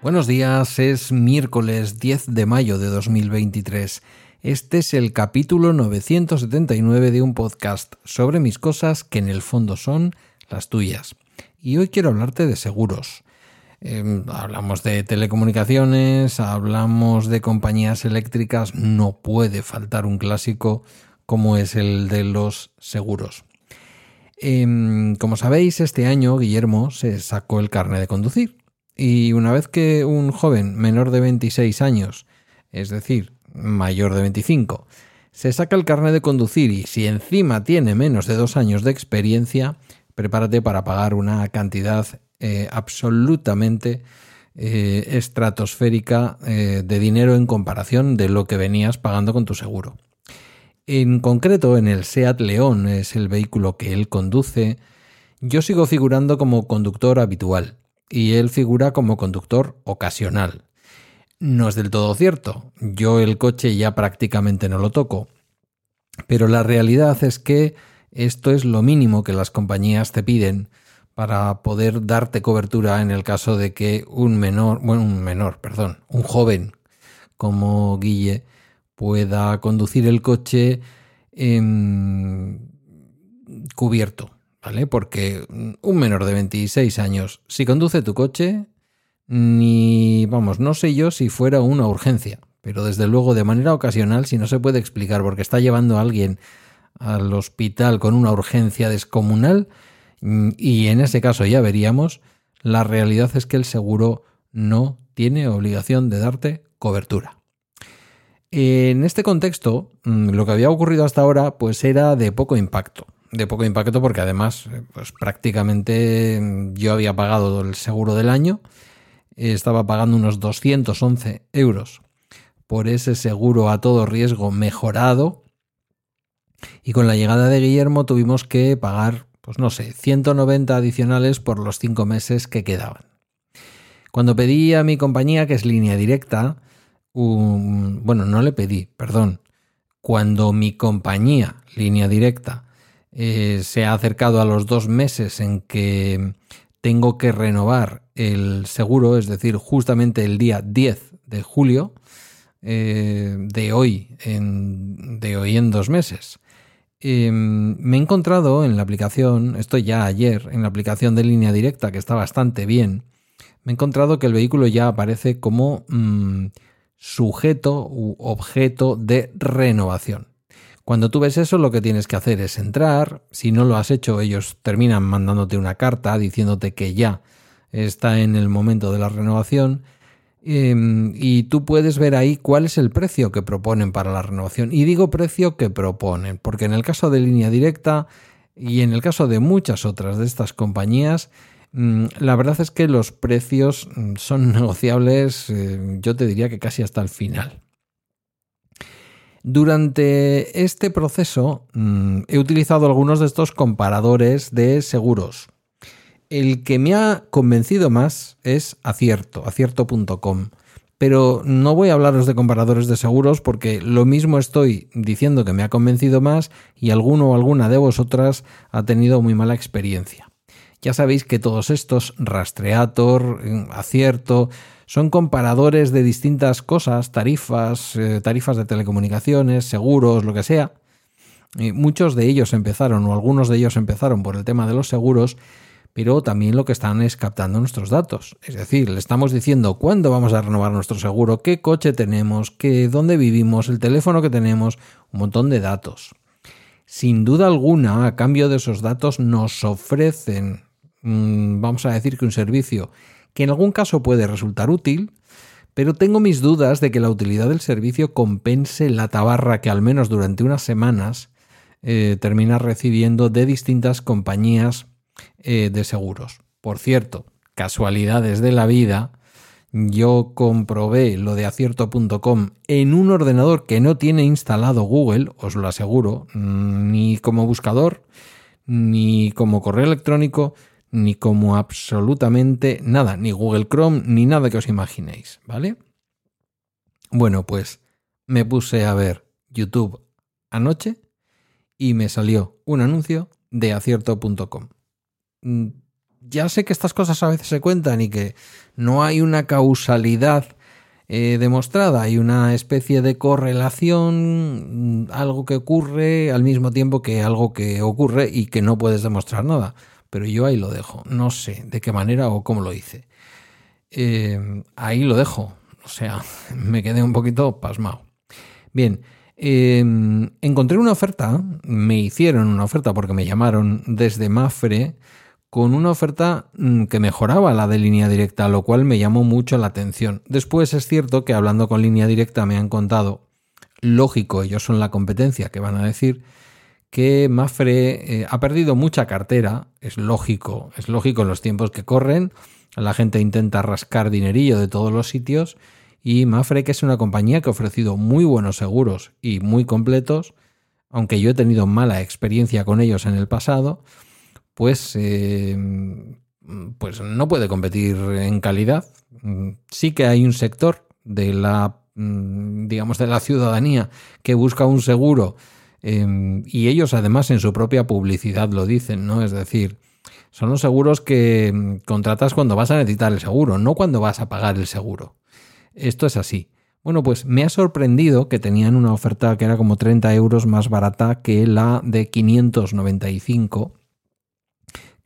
Buenos días, es miércoles 10 de mayo de 2023. Este es el capítulo 979 de un podcast sobre mis cosas que en el fondo son las tuyas. Y hoy quiero hablarte de seguros. Em, hablamos de telecomunicaciones, hablamos de compañías eléctricas, no puede faltar un clásico como es el de los seguros. Em, como sabéis, este año Guillermo se sacó el carnet de conducir. Y una vez que un joven menor de 26 años, es decir, mayor de 25, se saca el carnet de conducir y si encima tiene menos de dos años de experiencia, prepárate para pagar una cantidad eh, absolutamente eh, estratosférica eh, de dinero en comparación de lo que venías pagando con tu seguro. En concreto, en el SEAT León, es el vehículo que él conduce, yo sigo figurando como conductor habitual y él figura como conductor ocasional. No es del todo cierto. Yo el coche ya prácticamente no lo toco. Pero la realidad es que esto es lo mínimo que las compañías te piden para poder darte cobertura en el caso de que un menor, bueno, un menor, perdón, un joven como Guille pueda conducir el coche cubierto, ¿vale? Porque un menor de 26 años, si conduce tu coche, ni, vamos, no sé yo si fuera una urgencia, pero desde luego de manera ocasional, si no se puede explicar porque está llevando a alguien al hospital con una urgencia descomunal, mm, y en ese caso ya veríamos, la realidad es que el seguro no tiene obligación de darte cobertura. En este contexto, mm, lo que había ocurrido hasta ahora, pues era de poco impacto. De poco impacto porque además, eh, pues prácticamente mm, yo había pagado el seguro del año estaba pagando unos 211 euros por ese seguro a todo riesgo mejorado. Y con la llegada de Guillermo tuvimos que pagar, pues no sé, 190 adicionales por los cinco meses que quedaban. Cuando pedí a mi compañía, que es línea directa, bueno, no le pedí, perdón. Cuando mi compañía, línea directa, eh, se ha acercado a los dos meses en que tengo que renovar el seguro, es decir, justamente el día 10 de julio eh, de hoy, de hoy en dos meses. Em, me he encontrado en la aplicación, esto ya ayer, en la aplicación de línea directa, que está bastante bien, me he encontrado que el vehículo ya aparece como mm, sujeto u objeto de renovación. Cuando tú ves eso, lo que tienes que hacer es entrar. Si no lo has hecho, ellos terminan mandándote una carta diciéndote que ya está en el momento de la renovación. Em, y tú puedes ver ahí cuál es el precio que proponen para la renovación. Y digo precio que proponen, porque en el caso de línea directa y en el caso de muchas otras de estas compañías, mm, la verdad es que los precios mm, son negociables, eh, yo te diría que casi hasta el final. Durante este proceso mm, he utilizado algunos de estos comparadores de seguros. El que me ha convencido más es Acierto, acierto.com. Pero no voy a hablaros de comparadores de seguros porque lo mismo estoy diciendo que me ha convencido más y alguno o alguna de vosotras ha tenido muy mala experiencia. Ya sabéis que todos estos, Rastreator, Acierto, son comparadores de distintas cosas, tarifas, eh, tarifas de telecomunicaciones, seguros, lo que sea. muchos de ellos empezaron, o algunos de ellos empezaron por el tema de los seguros, pero también lo que están es captando nuestros datos. Es decir, le estamos diciendo cuándo vamos a renovar nuestro seguro, qué coche tenemos, qué, dónde vivimos, el teléfono que tenemos, un montón de datos. Sin duda alguna, a cambio de esos datos, nos ofrecen, mm, vamos a decir que un servicio que en algún caso puede resultar útil, pero tengo mis dudas de que la utilidad del servicio compense la tabarra que al menos durante unas semanas eh, termina recibiendo de distintas compañías eh, de seguros. Por cierto, casualidades de la vida, yo comprobé lo de acierto.com en un ordenador que no tiene instalado Google, os lo aseguro, ni como buscador, ni como correo electrónico, ni como absolutamente nada, ni Google Chrome, ni nada que os imaginéis, ¿vale? Bueno, pues me puse a ver YouTube anoche y me salió un anuncio de acierto.com. Mm, ya sé que estas cosas a veces se cuentan y que no hay una causalidad eh, demostrada, hay una especie de correlación, mm, algo que ocurre al mismo tiempo que algo que ocurre y que no puedes demostrar nada. Pero yo ahí lo dejo, no sé de qué manera o cómo lo hice. Eh, ahí lo dejo, o sea, me quedé un poquito pasmado. Bien, em, encontré una oferta, me hicieron una oferta porque me llamaron desde Mafre con una oferta mm, que mejoraba la de línea directa, lo cual me llamó mucho la atención. Después es cierto que hablando con línea directa me han contado, lógico, ellos son la competencia que van a decir, que Mafre eh, ha perdido mucha cartera, es lógico, es lógico en los tiempos que corren, la gente intenta rascar dinerillo de todos los sitios. Y Mafre que es una compañía que ha ofrecido muy buenos seguros y muy completos, aunque yo he tenido mala experiencia con ellos en el pasado, pues, eh, pues no puede competir en calidad. Sí que hay un sector de la, digamos, de la ciudadanía que busca un seguro em, y ellos además en su propia publicidad lo dicen, ¿no? Es decir, son los seguros que contratas cuando vas a necesitar el seguro, no cuando vas a pagar el seguro. Esto es así. Bueno, pues me ha sorprendido que tenían una oferta que era como 30 euros más barata que la de 595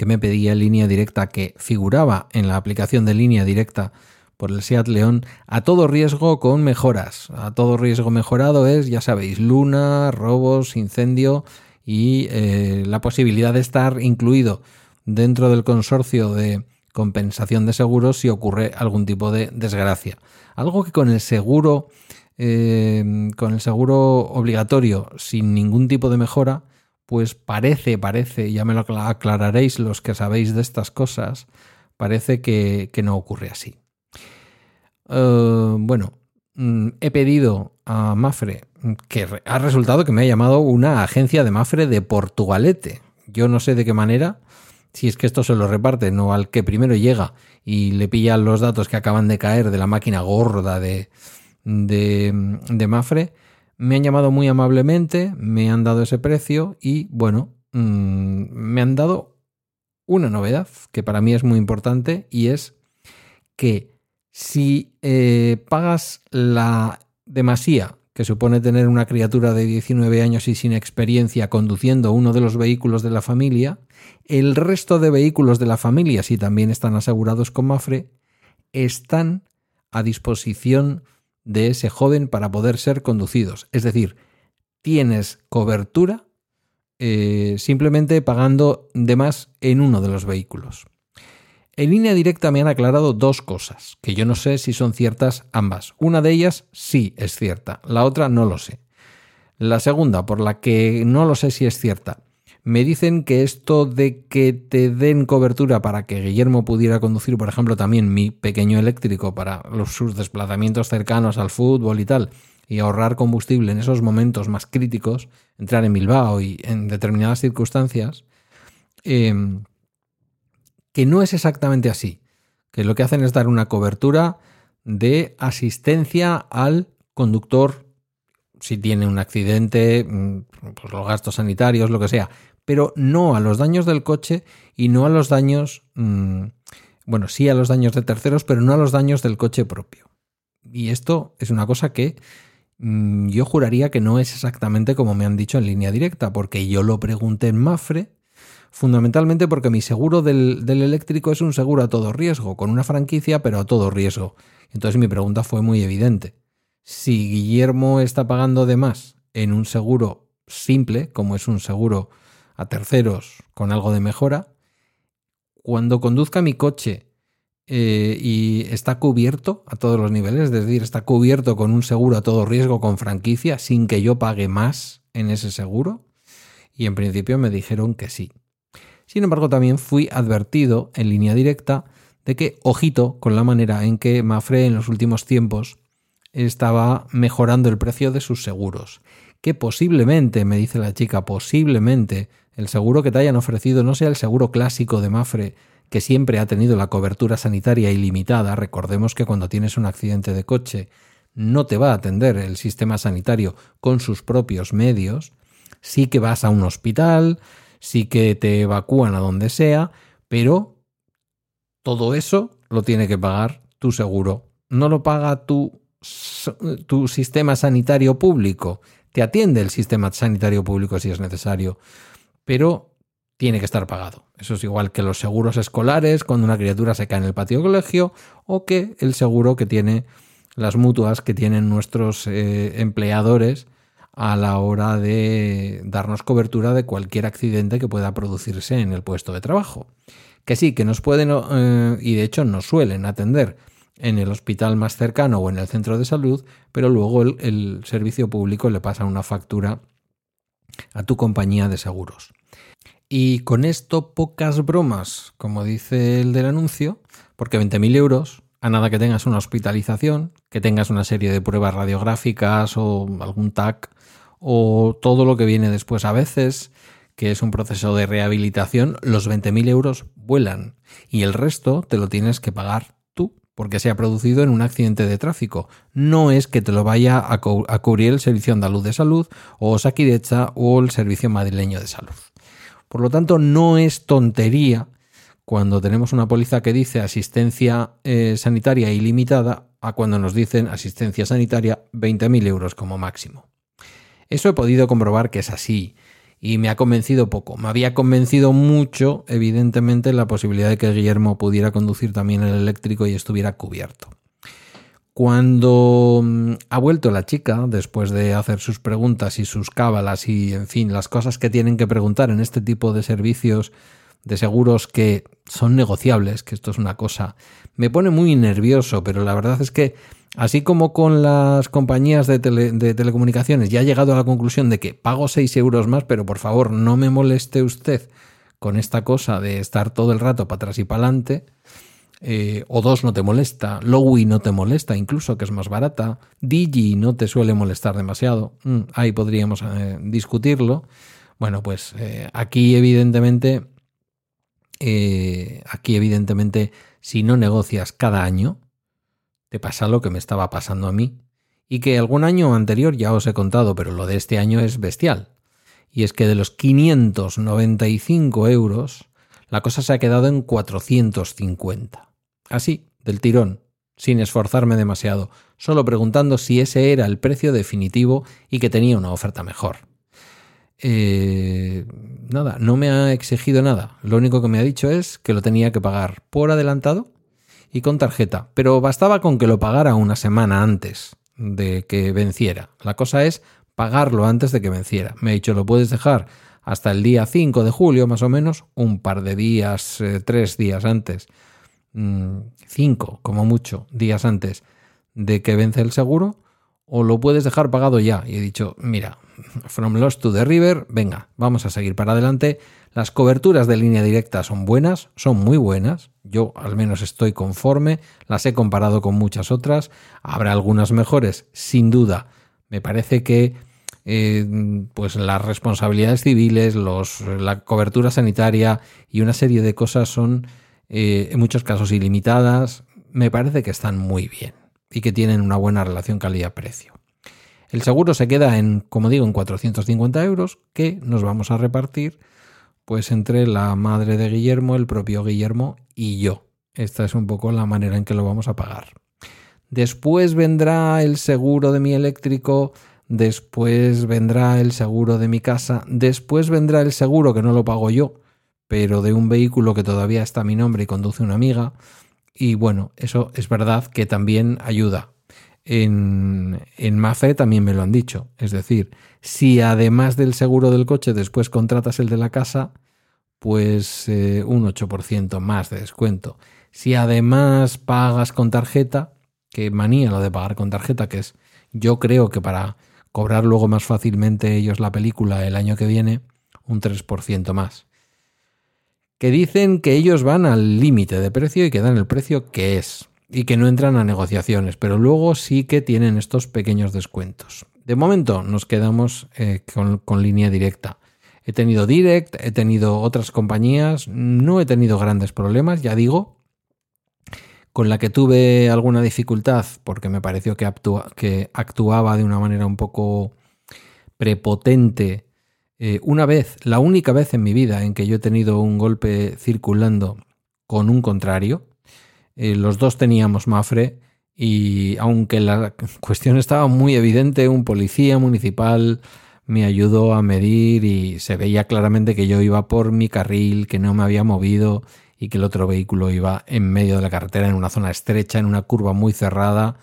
que me pedía línea directa que figuraba en la aplicación de línea directa por el SEAT León a todo riesgo con mejoras. A todo riesgo mejorado es, ya sabéis, luna, robos, incendio y eh, la posibilidad de estar incluido dentro del consorcio de compensación de seguros si ocurre algún tipo de desgracia. Algo que con el seguro, eh, con el seguro obligatorio, sin ningún tipo de mejora, pues parece, parece, ya me lo aclararéis los que sabéis de estas cosas, parece que, no ocurre así. Eh, bueno, mm, he pedido a Mafre, que ha resultado que me ha llamado una agencia de Mafre de Portugalete. Yo no sé de qué manera, si es que esto se lo reparte, no al que primero llega y le pillan los datos que acaban de caer de la máquina gorda de, de, de Mafre, me han llamado muy amablemente, me han dado ese precio y bueno, mm, me han dado una novedad que para mí es muy importante y es que si eh, pagas la demasía que supone tener una criatura de 19 años y sin experiencia conduciendo uno de los vehículos de la familia, el resto de vehículos de la familia, si también están asegurados con Mafre, están a disposición de ese joven para poder ser conducidos. Es decir, tienes cobertura eh, simplemente pagando de más en uno de los vehículos. En línea directa me han aclarado dos cosas, que yo no sé si son ciertas ambas. Una de ellas sí es cierta, la otra no lo sé. La segunda, por la que no lo sé si es cierta, me dicen que esto de que te den cobertura para que Guillermo pudiera conducir, por ejemplo, también mi pequeño eléctrico para los, sus desplazamientos cercanos al fútbol y tal, y ahorrar combustible en esos momentos más críticos, entrar en Bilbao y en determinadas circunstancias, em, que no es exactamente así, que lo que hacen es dar una cobertura de asistencia al conductor si tiene un accidente, mm, pues los gastos sanitarios, lo que sea, pero no a los daños del coche y no a los daños, mm, bueno, sí a los daños de terceros, pero no a los daños del coche propio. Y esto es una cosa que mm, yo juraría que no es exactamente como me han dicho en línea directa, porque yo lo pregunté en Mafre, fundamentalmente porque mi seguro del, del eléctrico es un seguro a todo riesgo, con una franquicia, pero a todo riesgo. Entonces mi pregunta fue muy evidente. Si Guillermo está pagando de más en un seguro simple, como es un seguro a terceros con algo de mejora, cuando conduzca mi coche eh, y está cubierto a todos los niveles, es decir, está cubierto con un seguro a todo riesgo con franquicia sin que yo pague más en ese seguro, y en principio me dijeron que sí. Sin embargo, también fui advertido en línea directa de que, ojito con la manera en que Mafre en los últimos tiempos estaba mejorando el precio de sus seguros. Que posiblemente, me dice la chica, posiblemente el seguro que te hayan ofrecido no sea el seguro clásico de Mafre que siempre ha tenido la cobertura sanitaria ilimitada, recordemos que cuando tienes un accidente de coche no te va a atender el sistema sanitario con sus propios medios, sí que vas a un hospital, sí que te evacúan a donde sea, pero todo eso lo tiene que pagar tu seguro. No lo paga tu, tu sistema sanitario público. Te atiende el sistema sanitario público si es necesario, pero tiene que estar pagado. Eso es igual que los seguros escolares cuando una criatura se cae en el patio colegio o que el seguro que tiene las mutuas que tienen nuestros eh, empleadores a la hora de darnos cobertura de cualquier accidente que pueda producirse en el puesto de trabajo. Que sí, que nos pueden, eh, y de hecho nos suelen atender en el hospital más cercano o en el centro de salud, pero luego el, servicio público le pasa una factura a tu compañía de seguros. Y con esto pocas bromas, como dice el del anuncio, porque 20.000 euros, a nada que tengas una hospitalización, que tengas una serie de pruebas radiográficas o algún TAC, o todo lo que viene después a veces, que es un proceso de rehabilitación, los 20.000 euros vuelan y el resto te lo tienes que pagar porque se ha producido en un accidente de tráfico. No es que te lo vaya a, cubrir el Servicio Andaluz de Salud o Saquidecha o el Servicio Madrileño de Salud. Por lo tanto, no es tontería cuando tenemos una póliza que dice asistencia eh, sanitaria ilimitada a cuando nos dicen asistencia sanitaria 20.000 euros como máximo. Eso he podido comprobar que es así y me ha convencido poco. Me había convencido mucho, evidentemente, la posibilidad de que Guillermo pudiera conducir también el eléctrico y estuviera cubierto. Cuando mm, ha vuelto la chica, después de hacer sus preguntas y sus cábalas y, en fin, las cosas que tienen que preguntar en este tipo de servicios de seguros que son negociables, que esto es una cosa, me pone muy nervioso, pero la verdad es que Así como con las compañías de, telecomunicaciones ya ha llegado a la conclusión de que pago 6 euros más, pero por favor no me moleste usted con esta cosa de estar todo el rato para atrás y para adelante. Eh, o dos no te molesta, Lowy no te molesta, incluso que es más barata, Digi no te suele molestar demasiado, mm, ahí podríamos eh, discutirlo. Bueno, pues eh, aquí evidentemente, aquí evidentemente, si no negocias cada año, te pasa lo que me estaba pasando a mí, y que algún año anterior ya os he contado, pero lo de este año es bestial. Y es que de los 595 euros, la cosa se ha quedado en 450. Así, del tirón, sin esforzarme demasiado, solo preguntando si ese era el precio definitivo y que tenía una oferta mejor. Eh, nada, no me ha exigido nada. Lo único que me ha dicho es que lo tenía que pagar por adelantado y con tarjeta, pero bastaba con que lo pagara una semana antes de que venciera. La cosa es pagarlo antes de que venciera. Me ha dicho, lo puedes dejar hasta el día 5 de julio, más o menos, un par de días, eh, tres días antes, mm, cinco como mucho días antes de que vence el seguro, o lo puedes dejar pagado ya. Y he dicho, mira, from Lost to the River, venga, vamos a seguir para adelante. Las coberturas de línea directa son buenas, son muy buenas. Yo al menos estoy conforme, las he comparado con muchas otras. Habrá algunas mejores, sin duda. Me parece que eh, pues las responsabilidades civiles, la cobertura sanitaria y una serie de cosas son eh, en muchos casos ilimitadas. Me parece que están muy bien y que tienen una buena relación calidad-precio. El seguro se queda en, como digo, en 450 euros que nos vamos a repartir pues entre la madre de Guillermo, el propio Guillermo y yo. Esta es un poco la manera en que lo vamos a pagar. Después vendrá el seguro de mi eléctrico, después vendrá el seguro de mi casa, después vendrá el seguro que no lo pago yo, pero de un vehículo que todavía está a mi nombre y conduce una amiga. Y bueno, eso es verdad que también ayuda. En, en también me lo han dicho. Es decir, si además del seguro del coche después contratas el de la casa, pues eh, un 8% más de descuento. Si además pagas con tarjeta, que manía lo de pagar con tarjeta, que es yo creo que para cobrar luego más fácilmente ellos la película el año que viene, un 3% más. Que dicen que ellos van al límite de precio y que dan el precio que es y que no entran a negociaciones, pero luego sí que tienen estos pequeños descuentos. De momento nos quedamos eh, con línea directa. He tenido Direct, he tenido otras compañías, no he tenido grandes problemas, ya digo. Con la que tuve alguna dificultad porque me pareció que, actuaba de una manera un poco prepotente. Eh, una vez, la única vez en mi vida en que yo he tenido un golpe circulando con un contrario, eh, los dos teníamos Mafre y aunque la cuestión estaba muy evidente, un policía municipal me ayudó a medir y se veía claramente que yo iba por mi carril, que no me había movido y que el otro vehículo iba en medio de la carretera, en una zona estrecha, en una curva muy cerrada.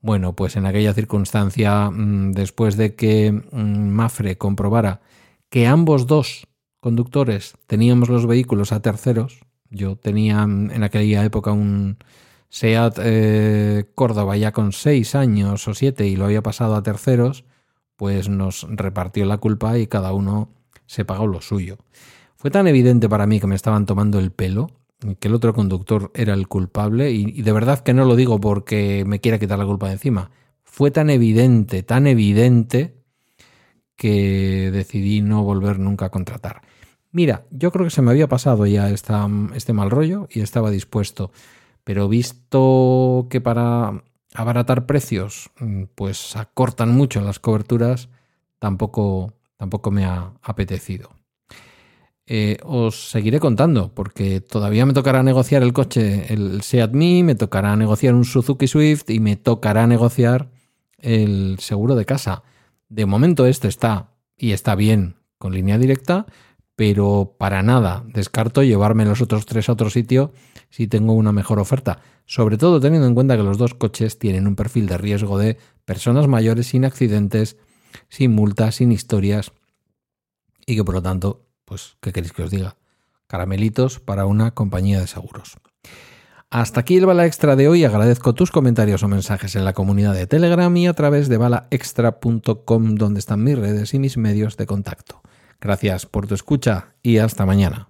Bueno, pues en aquella circunstancia, mm, después de que mm, Mafre comprobara que ambos dos conductores teníamos los vehículos a terceros, yo tenía en aquella época un SEAT eh, Córdoba ya con seis años o siete y lo había pasado a terceros, pues nos repartió la culpa y cada uno se pagó lo suyo. Fue tan evidente para mí que me estaban tomando el pelo, que el otro conductor era el culpable, y, de verdad que no lo digo porque me quiera quitar la culpa de encima. Fue tan evidente, tan evidente, que decidí no volver nunca a contratar. Mira, yo creo que se me había pasado ya este mal rollo y estaba dispuesto, pero visto que para abaratar precios, mm, pues acortan mucho las coberturas, tampoco, tampoco me ha apetecido. Eh, os seguiré contando, porque todavía me tocará negociar el coche, el Seat me tocará negociar un Suzuki Swift y me tocará negociar el seguro de casa. De momento este está y está bien con línea directa, pero para nada descarto llevarme los otros tres a otro sitio si tengo una mejor oferta sobre todo teniendo en cuenta que los dos coches tienen un perfil de riesgo de personas mayores sin accidentes, sin multas, sin historias y que por lo tanto, pues, ¿qué queréis que os diga? Caramelitos para una compañía de seguros. Hasta aquí el Bala Extra de hoy. Agradezco tus comentarios o mensajes en la comunidad de Telegram y a través de balaextra.com donde están mis redes y mis medios de contacto. Gracias por tu escucha y hasta mañana.